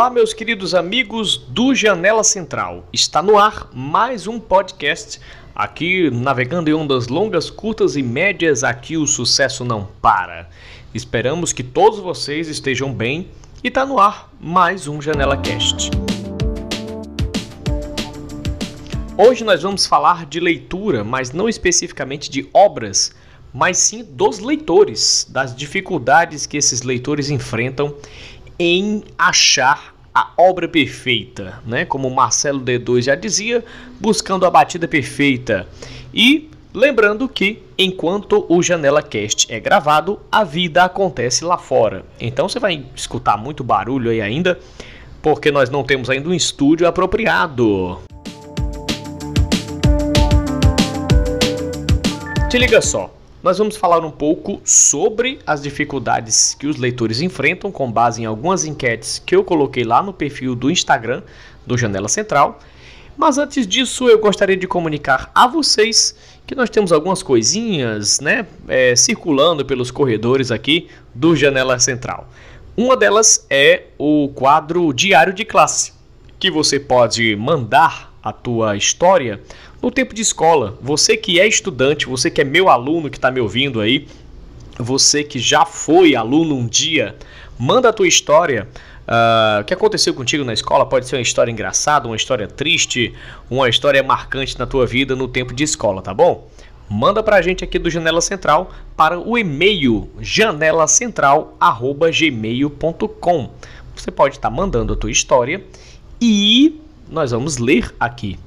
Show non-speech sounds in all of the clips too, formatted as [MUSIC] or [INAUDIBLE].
Olá, meus queridos amigos do Janela Central. Está no ar mais um podcast. Aqui, navegando em ondas longas, curtas e médias, aqui o sucesso não para. Esperamos que todos vocês estejam bem e está no ar mais um Janela Cast. Hoje nós vamos falar de leitura, mas não especificamente de obras, mas sim dos leitores, das dificuldades que esses leitores enfrentam em achar a obra perfeita, né? Como Marcelo D2 já dizia, buscando a batida perfeita. E lembrando que enquanto o Janela Cast é gravado, a vida acontece lá fora. Então você vai escutar muito barulho aí ainda, porque nós não temos ainda um estúdio apropriado. Te liga só nós vamos falar um pouco sobre as dificuldades que os leitores enfrentam com base em algumas enquetes que eu coloquei lá no perfil do Instagram do Janela Central. Mas antes disso, eu gostaria de comunicar a vocês que nós temos algumas coisinhas né, é, circulando pelos corredores aqui do Janela Central. Uma delas é o quadro Diário de Classe, que você pode mandar a tua história no tempo de escola, você que é estudante, você que é meu aluno que está me ouvindo aí, você que já foi aluno um dia, manda a tua história. Uh, o que aconteceu contigo na escola pode ser uma história engraçada, uma história triste, uma história marcante na tua vida no tempo de escola, tá bom? Manda pra gente aqui do Janela Central para o e-mail janelacentral@gmail.com. Você pode estar tá mandando a tua história e nós vamos ler aqui.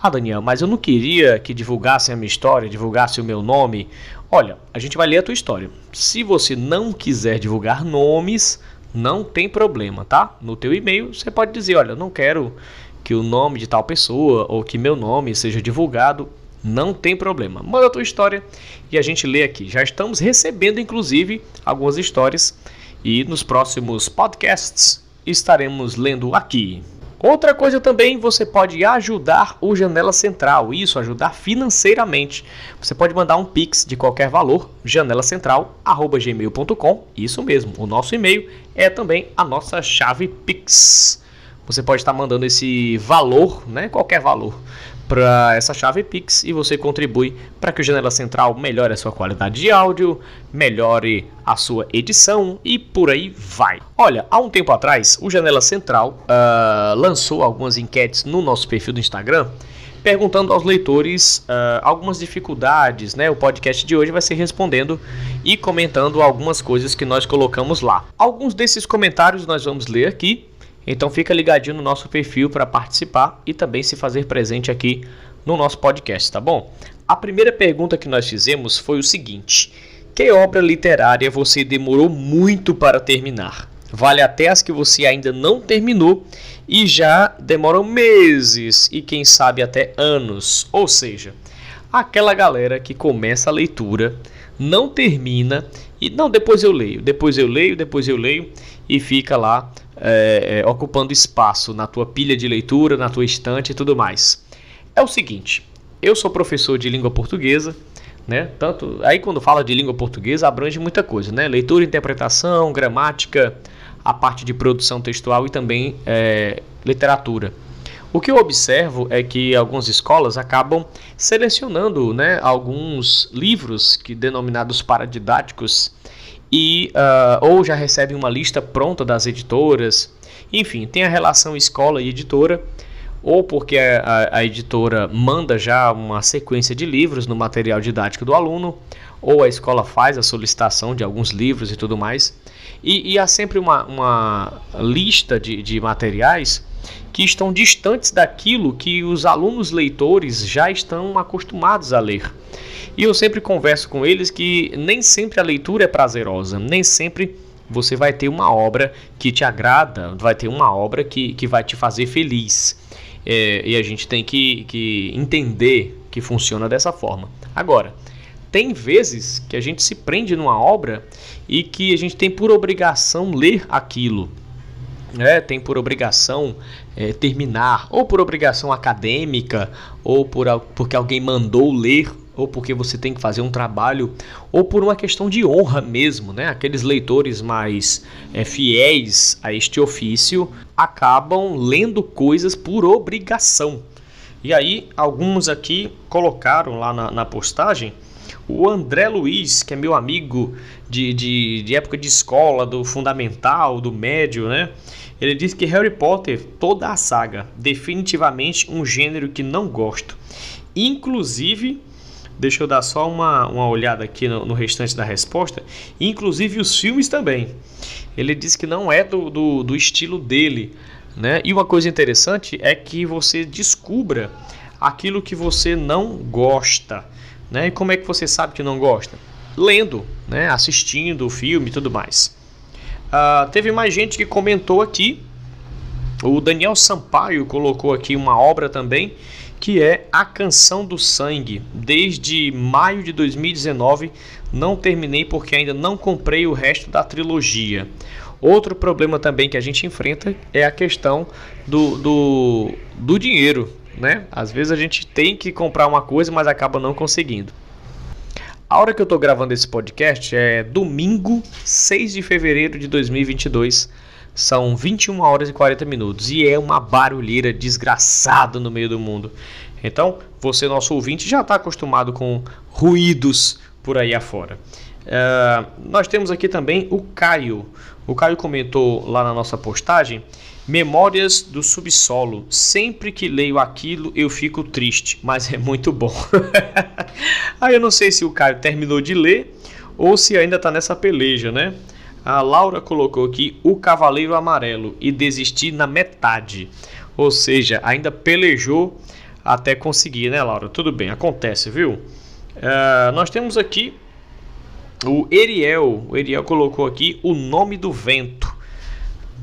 Ah, Daniel, mas eu não queria que divulgassem a minha história, divulgassem o meu nome. Olha, a gente vai ler a tua história. Se você não quiser divulgar nomes, não tem problema, tá? No teu e-mail você pode dizer, olha, não quero que o nome de tal pessoa ou que meu nome seja divulgado. Não tem problema. Manda a tua história e a gente lê aqui. Já estamos recebendo, inclusive, algumas histórias e nos próximos podcasts estaremos lendo aqui. Outra coisa também, você pode ajudar o Janela Central, isso, ajudar financeiramente. Você pode mandar um Pix de qualquer valor, janelacentral.gmail.com, isso mesmo, o nosso e-mail é também a nossa chave Pix. Você pode estar mandando esse valor, né, qualquer valor, para essa chave Pix e você contribui para que o Janela Central melhore a sua qualidade de áudio, melhore a sua edição e por aí vai. Olha, há um tempo atrás, o Janela Central uh, lançou algumas enquetes no nosso perfil do Instagram perguntando aos leitores uh, algumas dificuldades, né? O podcast de hoje vai ser respondendo e comentando algumas coisas que nós colocamos lá. Alguns desses comentários nós vamos ler aqui então fica ligadinho no nosso perfil para participar e também se fazer presente aqui no nosso podcast, tá bom? A primeira pergunta que nós fizemos foi o seguinte: que obra literária você demorou muito para terminar? Vale até as que você ainda não terminou e já demoram meses e quem sabe até anos. Ou seja, aquela galera que começa a leitura, não termina e não, depois eu leio, depois eu leio, depois eu leio e fica lá é, é, ocupando espaço na tua pilha de leitura, na tua estante e tudo mais. É o seguinte, eu sou professor de língua portuguesa, né? Tanto aí quando fala de língua portuguesa abrange muita coisa, né? Leitura, interpretação, gramática, a parte de produção textual e também é, literatura. O que eu observo é que algumas escolas acabam selecionando né, alguns livros que denominados paradidáticos e uh, ou já recebem uma lista pronta das editoras. Enfim, tem a relação escola e editora, ou porque a, a, a, editora manda já uma sequência de livros no material didático do aluno, ou a escola faz a solicitação de alguns livros e tudo mais. E, e há sempre uma, uma lista de, de materiais que estão distantes daquilo que os alunos leitores já estão acostumados a ler. E eu sempre converso com eles que nem sempre a leitura é prazerosa, nem sempre você vai ter uma obra que te agrada, vai ter uma obra que, que vai te fazer feliz. É, e a gente tem que, que entender que funciona dessa forma. Agora, tem vezes que a gente se prende numa obra e que a gente tem por obrigação ler aquilo. É, tem por obrigação é, terminar, ou por obrigação acadêmica, ou por, porque alguém mandou ler ou porque você tem que fazer um trabalho, ou por uma questão de honra mesmo, né? Aqueles leitores mais é, fiéis a este ofício acabam lendo coisas por obrigação. E aí, alguns aqui colocaram lá na, na postagem o André Luiz, que é meu amigo de, de, de, época de escola, do fundamental, do médio, né? Ele disse que Harry Potter, toda a saga, definitivamente um gênero que não gosto. Inclusive, deixa eu dar só uma, uma olhada aqui no, no restante da resposta, inclusive os filmes também. Ele disse que não é do, do, do estilo dele. Né? E uma coisa interessante é que você descubra aquilo que você não gosta. Né? E como é que você sabe que não gosta? Lendo, né? assistindo o filme e tudo mais. Uh, teve mais gente que comentou aqui. O Daniel Sampaio colocou aqui uma obra também que é A Canção do Sangue. Desde maio de 2019 não terminei porque ainda não comprei o resto da trilogia. Outro problema também que a gente enfrenta é a questão do, do, do dinheiro. Né? Às vezes a gente tem que comprar uma coisa, mas acaba não conseguindo. A hora que eu estou gravando esse podcast é domingo, 6 de fevereiro de 2022. São 21 horas e 40 minutos e é uma barulheira desgraçada no meio do mundo. Então, você, nosso ouvinte, já está acostumado com ruídos por aí afora. Uh, nós temos aqui também o Caio. O Caio comentou lá na nossa postagem Memórias do Subsolo. Sempre que leio aquilo eu fico triste, mas é muito bom. [LAUGHS] Aí eu não sei se o Caio terminou de ler ou se ainda está nessa peleja, né? A Laura colocou aqui o Cavaleiro Amarelo e desistir na metade. Ou seja, ainda pelejou até conseguir, né, Laura? Tudo bem, acontece, viu? Uh, nós temos aqui o Eriel. O Eriel colocou aqui o nome do vento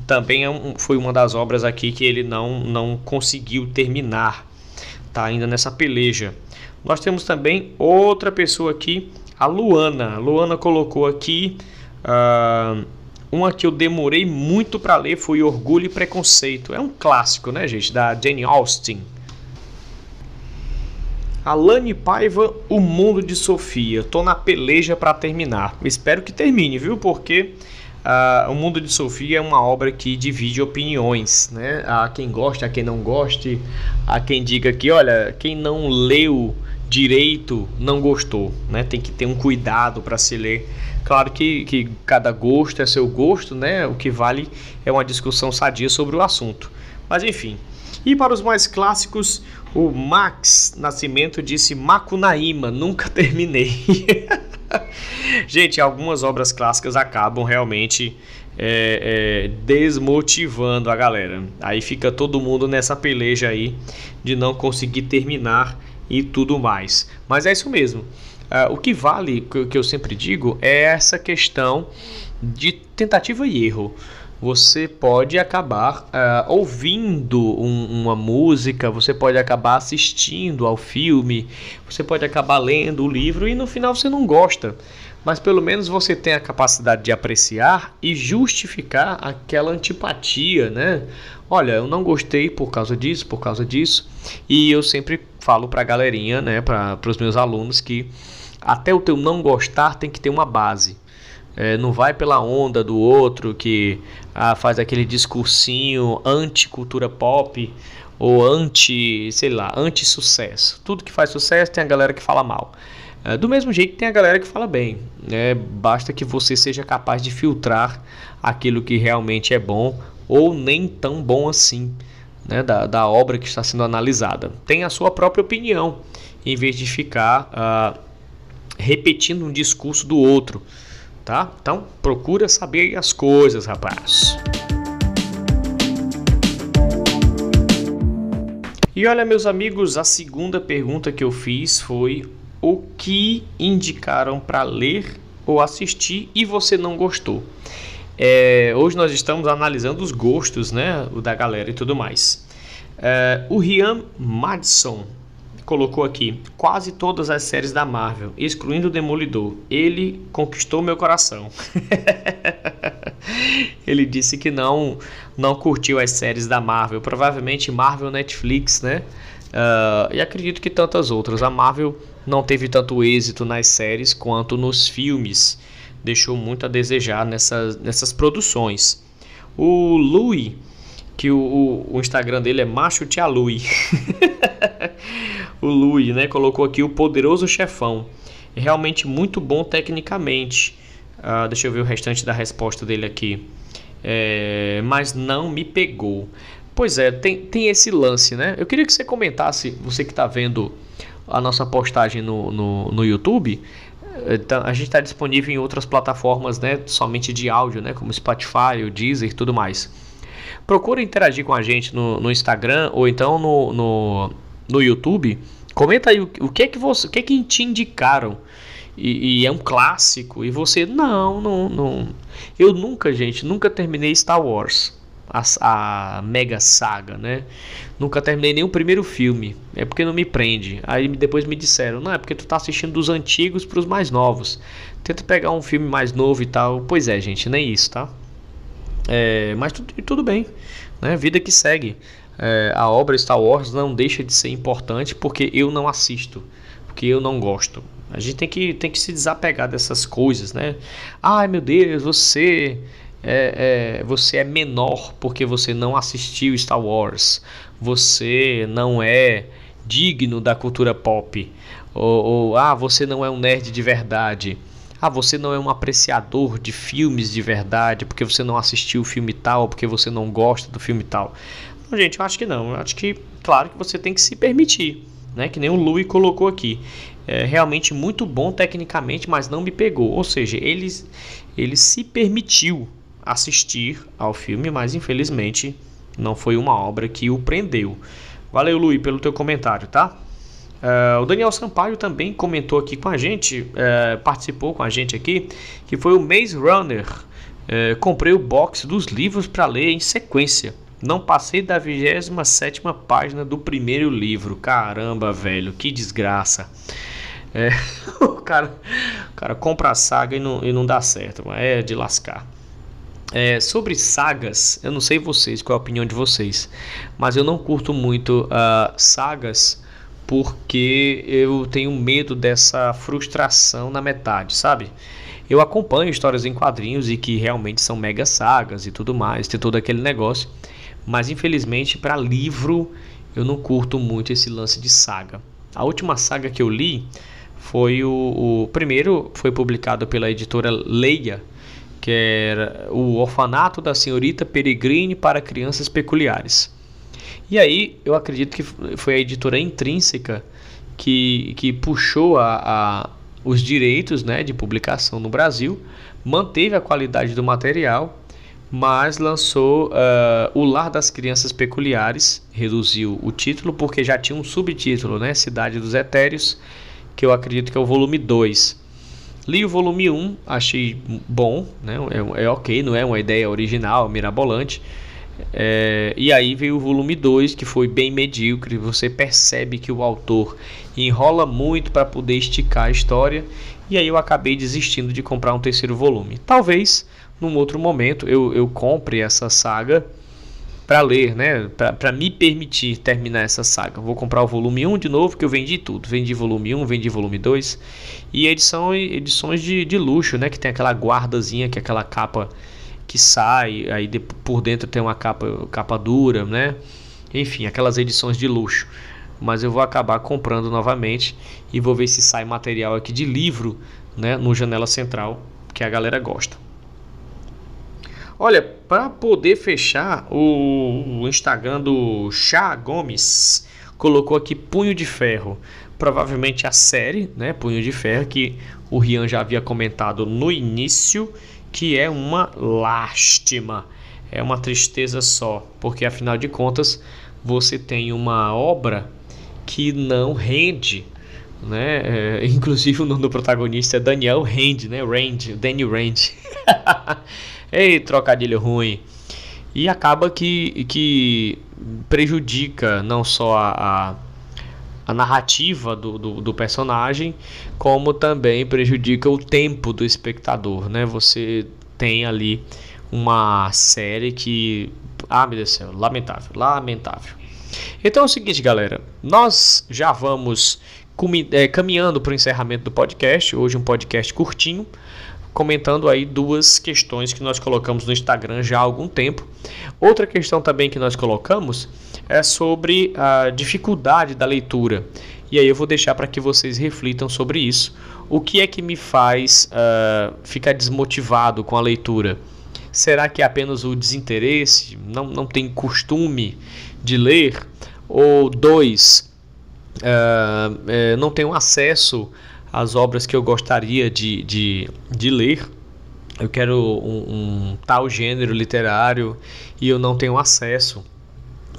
também é um, foi uma das obras aqui que ele não, não conseguiu terminar. Tá ainda nessa peleja. Nós temos também outra pessoa aqui, a Luana. A Luana colocou aqui uh, uma que eu demorei muito para ler foi Orgulho e Preconceito. É um clássico, né, gente, da Jane Austen. Alane Paiva, O Mundo de Sofia. Tô na peleja para terminar. Espero que termine, viu? Porque Uh, o Mundo de Sofia é uma obra que divide opiniões, né? Há quem goste, há quem não goste, há quem diga que, olha, quem não leu direito não gostou, né? Tem que ter um cuidado para se ler. Claro que, que cada gosto é seu gosto, né? O que vale é uma discussão sadia sobre o assunto. Mas enfim. E para os mais clássicos, o Max Nascimento disse Macunaíma, nunca terminei. [LAUGHS] Gente, algumas obras clássicas acabam realmente é, é, desmotivando a galera. Aí fica todo mundo nessa peleja aí de não conseguir terminar e tudo mais. Mas é isso mesmo. Uh, o que vale, que eu sempre digo, é essa questão de tentativa e erro você pode acabar uh, ouvindo um, uma música, você pode acabar assistindo ao filme, você pode acabar lendo o livro e no final você não gosta. Mas pelo menos você tem a capacidade de apreciar e justificar aquela antipatia, né? Olha, eu não gostei por causa disso, por causa disso. E eu sempre falo para a galerinha, né, para os meus alunos que até o teu não gostar tem que ter uma base. É, não vai pela onda do outro que ah, faz aquele discursinho anti-cultura pop ou anti, sei lá, anti-sucesso. Tudo que faz sucesso tem a galera que fala mal. É, do mesmo jeito tem a galera que fala bem. Né? Basta que você seja capaz de filtrar aquilo que realmente é bom ou nem tão bom assim né? da, da obra que está sendo analisada. Tem a sua própria opinião, em vez de ficar ah, repetindo um discurso do outro tá? Então, procura saber as coisas, rapaz. E olha, meus amigos, a segunda pergunta que eu fiz foi o que indicaram para ler ou assistir e você não gostou. É, hoje nós estamos analisando os gostos, né, da galera e tudo mais. É, o Rian Madison colocou aqui quase todas as séries da Marvel, excluindo o Demolidor. Ele conquistou meu coração. [LAUGHS] Ele disse que não não curtiu as séries da Marvel, provavelmente Marvel Netflix, né? Uh, e acredito que tantas outras. A Marvel não teve tanto êxito nas séries quanto nos filmes. Deixou muito a desejar nessas, nessas produções. O Louis, que o, o Instagram dele é Macho Tia Louis. [LAUGHS] o Louis, né? Colocou aqui o poderoso chefão. É realmente muito bom tecnicamente. Uh, deixa eu ver o restante da resposta dele aqui. É, mas não me pegou. Pois é, tem, tem esse lance, né? Eu queria que você comentasse, você que está vendo a nossa postagem no, no, no YouTube. Eh, tá, a gente está disponível em outras plataformas, né? Somente de áudio, né? Como Spotify, o Deezer e tudo mais. Procura interagir com a gente no, no Instagram ou então no, no, no YouTube. Comenta aí o, o que é que você, o que é que te indicaram e, e, é um clássico e você não, não, não. Eu nunca, gente, nunca terminei Star Wars, a, a mega saga, né? Nunca terminei o primeiro filme. É porque não me prende. Aí depois me disseram, não é porque tu tá assistindo dos antigos para os mais novos. Tenta pegar um filme mais novo e tal. Pois é, gente, nem isso, tá? É, mas tudo, tudo bem, né? Vida que segue. É, a obra Star Wars não deixa de ser importante porque eu não assisto, porque eu não gosto. A gente tem que, tem que se desapegar dessas coisas, né? Ai meu Deus, você é, é, você é menor porque você não assistiu Star Wars. Você não é digno da cultura pop. Ou, ou ah, você não é um nerd de verdade. Ah, você não é um apreciador de filmes de verdade porque você não assistiu o filme tal, porque você não gosta do filme tal. Não, gente, eu acho que não. Eu acho que, claro, que você tem que se permitir, né? Que nem o Louis colocou aqui. É realmente muito bom tecnicamente, mas não me pegou. Ou seja, ele, ele se permitiu assistir ao filme, mas infelizmente não foi uma obra que o prendeu. Valeu, Louis, pelo teu comentário, tá? Uh, o Daniel Sampaio também comentou aqui com a gente, uh, participou com a gente aqui, que foi o Maze Runner. Uh, comprei o box dos livros para ler em sequência. Não passei da 27 página do primeiro livro. Caramba, velho, que desgraça. É, [LAUGHS] o, cara, o cara compra a saga e não, e não dá certo, mas é de lascar. É, sobre sagas, eu não sei vocês, qual é a opinião de vocês, mas eu não curto muito uh, sagas porque eu tenho medo dessa frustração na metade, sabe? Eu acompanho histórias em quadrinhos e que realmente são mega sagas e tudo mais, tem todo aquele negócio, mas infelizmente para livro eu não curto muito esse lance de saga. A última saga que eu li foi o, o primeiro foi publicado pela editora Leia, que era o Orfanato da Senhorita Peregrine para Crianças Peculiares. E aí eu acredito que foi a editora Intrínseca que, que puxou a, a, os direitos né, de publicação no Brasil, manteve a qualidade do material, mas lançou uh, O Lar das Crianças Peculiares, reduziu o título porque já tinha um subtítulo, né, Cidade dos Etéreos, que eu acredito que é o volume 2. Li o volume 1, achei bom, né, é, é ok, não é uma ideia original, mirabolante, é, e aí veio o volume 2, que foi bem medíocre. Você percebe que o autor enrola muito para poder esticar a história. E aí eu acabei desistindo de comprar um terceiro volume. Talvez num outro momento eu, eu compre essa saga para ler, né? Para me permitir terminar essa saga. Vou comprar o volume 1 de novo, que eu vendi tudo. Vendi volume 1, vendi volume 2. E edição, edições de, de luxo, né? Que tem aquela guardazinha, que é aquela capa que sai, aí por dentro tem uma capa, capa dura, né? Enfim, aquelas edições de luxo. Mas eu vou acabar comprando novamente e vou ver se sai material aqui de livro, né, no Janela Central, que a galera gosta. Olha, para poder fechar, o, o Instagram do Chá Gomes colocou aqui Punho de Ferro. Provavelmente a série, né, Punho de Ferro, que o Rian já havia comentado no início que é uma lástima, é uma tristeza só, porque afinal de contas você tem uma obra que não rende, né? É, [LAUGHS] inclusive o nome do protagonista é Daniel Rand, né? Rand, Daniel Rand. [LAUGHS] Ei, trocadilho ruim. E acaba que, que prejudica não só a, a, a narrativa do, do, do, personagem, como também prejudica o tempo do espectador, né? Você tem ali uma série que, ah, meu Deus do céu, lamentável, lamentável. Então é o seguinte, galera, nós já vamos é, caminhando para o encerramento do podcast, hoje um podcast curtinho, comentando aí duas questões que nós colocamos no Instagram já há algum tempo. Outra questão também que nós colocamos é sobre a dificuldade da leitura. E aí eu vou deixar para que vocês reflitam sobre isso. O que é que me faz uh, ficar desmotivado com a leitura? Será que é apenas o desinteresse? Não, não tem costume de ler? Ou dois, uh, uh, não tenho acesso as obras que eu gostaria de, de, de ler. Eu quero um, um tal gênero literário e eu não tenho acesso.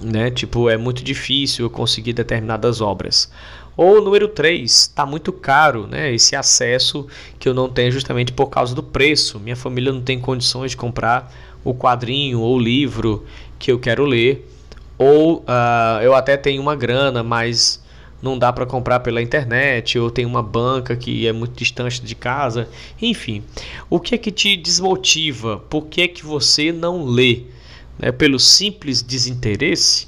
Né? Tipo, é muito difícil eu conseguir determinadas obras. Ou número 3, está muito caro, né? Esse acesso que eu não tenho justamente por causa do preço. Minha família não tem condições de comprar o quadrinho ou o livro que eu quero ler. Ou uh, eu até tenho uma grana, mas não dá para comprar pela internet, ou tem uma banca que é muito distante de casa, enfim. O que é que te desmotiva? Por que é que você não lê? É pelo simples desinteresse?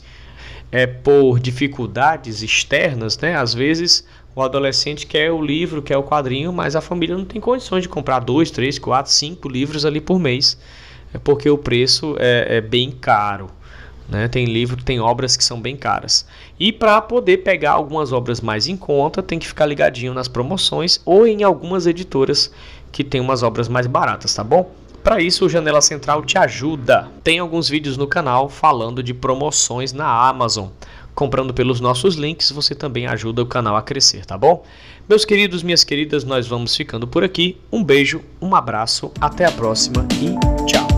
É por dificuldades externas, né? Às vezes o adolescente quer o livro, quer o quadrinho, mas a família não tem condições de comprar dois, três, quatro, cinco livros ali por mês, é porque o preço é, é bem caro. Né? Tem livro, tem obras que são bem caras. E para poder pegar algumas obras mais em conta, tem que ficar ligadinho nas promoções ou em algumas editoras que tem umas obras mais baratas, tá bom? Para isso, o Janela Central te ajuda. Tem alguns vídeos no canal falando de promoções na Amazon. Comprando pelos nossos links, você também ajuda o canal a crescer, tá bom? Meus queridos, minhas queridas, nós vamos ficando por aqui. Um beijo, um abraço, até a próxima e tchau.